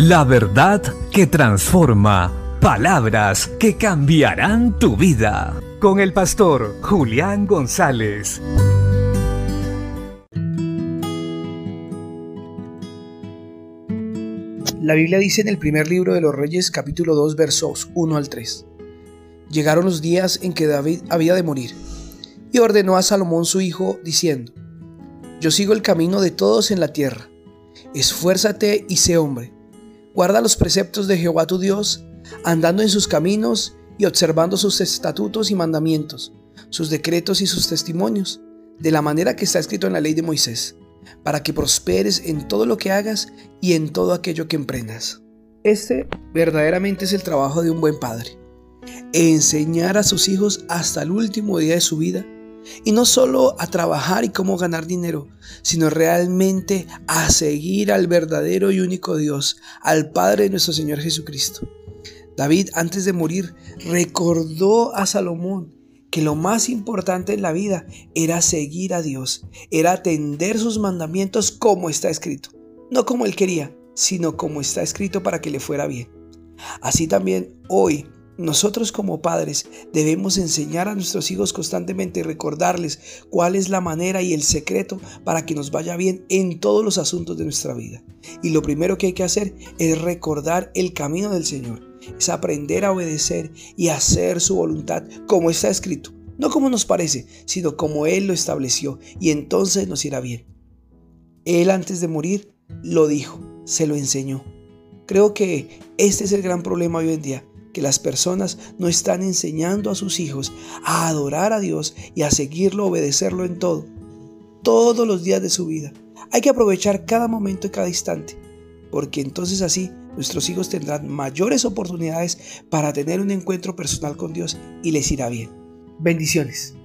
La verdad que transforma. Palabras que cambiarán tu vida. Con el pastor Julián González. La Biblia dice en el primer libro de los Reyes capítulo 2 versos 1 al 3. Llegaron los días en que David había de morir y ordenó a Salomón su hijo diciendo, Yo sigo el camino de todos en la tierra, esfuérzate y sé hombre Guarda los preceptos de Jehová tu Dios, andando en sus caminos y observando sus estatutos y mandamientos, sus decretos y sus testimonios, de la manera que está escrito en la ley de Moisés, para que prosperes en todo lo que hagas y en todo aquello que emprendas. Este verdaderamente es el trabajo de un buen padre. Enseñar a sus hijos hasta el último día de su vida y no solo a trabajar y cómo ganar dinero, sino realmente a seguir al verdadero y único Dios, al Padre de nuestro Señor Jesucristo. David, antes de morir, recordó a Salomón que lo más importante en la vida era seguir a Dios, era atender sus mandamientos como está escrito. No como él quería, sino como está escrito para que le fuera bien. Así también hoy nosotros como padres debemos enseñar a nuestros hijos constantemente recordarles cuál es la manera y el secreto para que nos vaya bien en todos los asuntos de nuestra vida. Y lo primero que hay que hacer es recordar el camino del Señor, es aprender a obedecer y hacer su voluntad como está escrito, no como nos parece, sino como Él lo estableció y entonces nos irá bien. Él antes de morir lo dijo, se lo enseñó. Creo que este es el gran problema hoy en día que las personas no están enseñando a sus hijos a adorar a Dios y a seguirlo, obedecerlo en todo, todos los días de su vida. Hay que aprovechar cada momento y cada instante, porque entonces así nuestros hijos tendrán mayores oportunidades para tener un encuentro personal con Dios y les irá bien. Bendiciones.